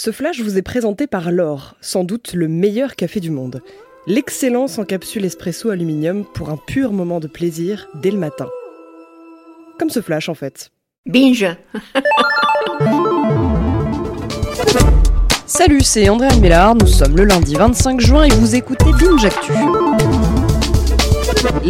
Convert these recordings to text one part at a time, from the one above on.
Ce flash vous est présenté par L'Or, sans doute le meilleur café du monde. L'excellence en capsule espresso aluminium pour un pur moment de plaisir dès le matin. Comme ce flash en fait. Binge. Salut, c'est André Mélard, nous sommes le lundi 25 juin et vous écoutez Binge Actu.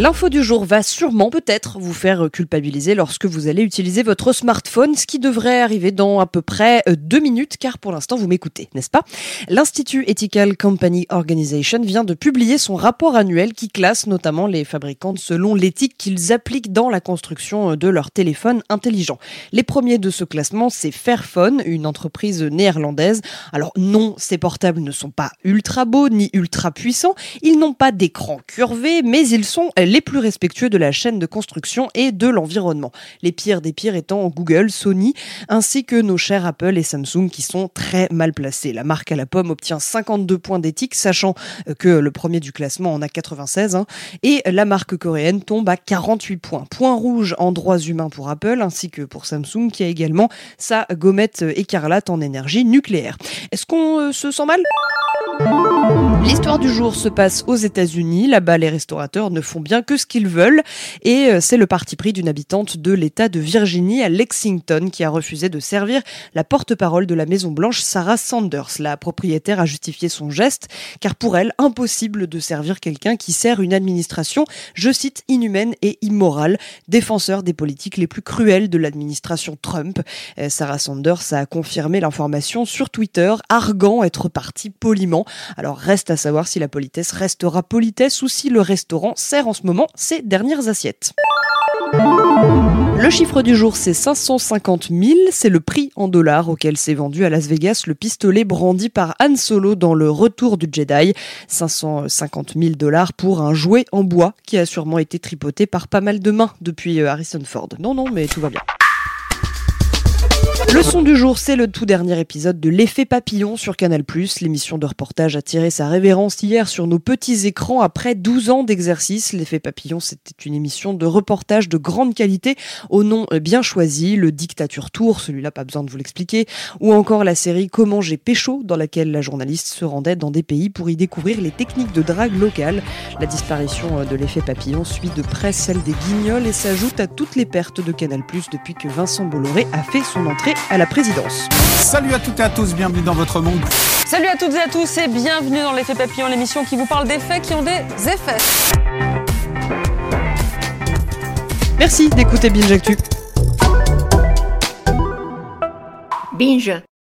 L'info du jour va sûrement peut-être vous faire culpabiliser lorsque vous allez utiliser votre smartphone, ce qui devrait arriver dans à peu près euh, deux minutes, car pour l'instant vous m'écoutez, n'est-ce pas? L'Institut Ethical Company Organization vient de publier son rapport annuel qui classe notamment les fabricants selon l'éthique qu'ils appliquent dans la construction de leurs téléphones intelligents. Les premiers de ce classement, c'est Fairphone, une entreprise néerlandaise. Alors non, ces portables ne sont pas ultra beaux ni ultra puissants, ils n'ont pas d'écran curvé, mais ils sont les plus respectueux de la chaîne de construction et de l'environnement. Les pires des pires étant Google, Sony, ainsi que nos chers Apple et Samsung qui sont très mal placés. La marque à la pomme obtient 52 points d'éthique, sachant que le premier du classement en a 96, hein, et la marque coréenne tombe à 48 points. Point rouge en droits humains pour Apple, ainsi que pour Samsung, qui a également sa gommette écarlate en énergie nucléaire. Est-ce qu'on euh, se sent mal? L'histoire du jour se passe aux États-Unis. Là-bas, les restaurateurs ne font bien que ce qu'ils veulent. Et euh, c'est le parti pris d'une habitante de l'État de Virginie à Lexington qui a refusé de servir la porte-parole de la Maison-Blanche, Sarah Sanders. La propriétaire a justifié son geste, car pour elle, impossible de servir quelqu'un qui sert une administration, je cite, inhumaine et immorale, défenseur des politiques les plus cruelles de l'administration Trump. Euh, Sarah Sanders a confirmé l'information sur Twitter, arguant être parti poliment. À savoir si la politesse restera politesse ou si le restaurant sert en ce moment ses dernières assiettes. Le chiffre du jour, c'est 550 000. C'est le prix en dollars auquel s'est vendu à Las Vegas le pistolet brandi par Han Solo dans le Retour du Jedi. 550 000 dollars pour un jouet en bois qui a sûrement été tripoté par pas mal de mains depuis euh, Harrison Ford. Non, non, mais tout va bien. Le son du jour, c'est le tout dernier épisode de L'effet papillon sur Canal+. L'émission de reportage a tiré sa révérence hier sur nos petits écrans après 12 ans d'exercice. L'effet papillon, c'était une émission de reportage de grande qualité au nom bien choisi, le Dictature Tour, celui-là pas besoin de vous l'expliquer, ou encore la série Comment j'ai pécho, dans laquelle la journaliste se rendait dans des pays pour y découvrir les techniques de drague locales. La disparition de l'effet papillon suit de près celle des guignols et s'ajoute à toutes les pertes de Canal+, depuis que Vincent Bolloré a fait son entrée à la présidence. Salut à toutes et à tous, bienvenue dans votre monde. Salut à toutes et à tous et bienvenue dans l'effet papillon, l'émission qui vous parle des faits qui ont des effets. Merci d'écouter Binge Actu. Binge.